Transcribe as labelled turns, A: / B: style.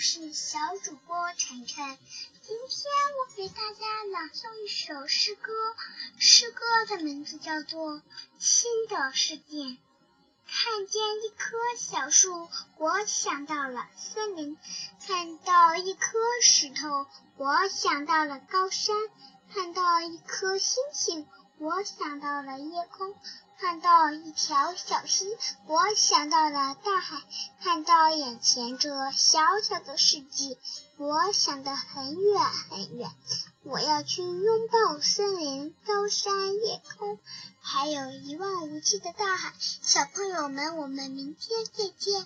A: 是小主播晨晨。今天我给大家朗诵一首诗歌，诗歌的名字叫做《新的世界》。看见一棵小树，我想到了森林；看到一颗石头，我想到了高山；看到一颗星星，我想到了夜空。看到一条小溪，我想到了大海；看到眼前这小小的世界，我想得很远很远。我要去拥抱森林、高山、夜空，还有一望无际的大海。小朋友们，我们明天再见。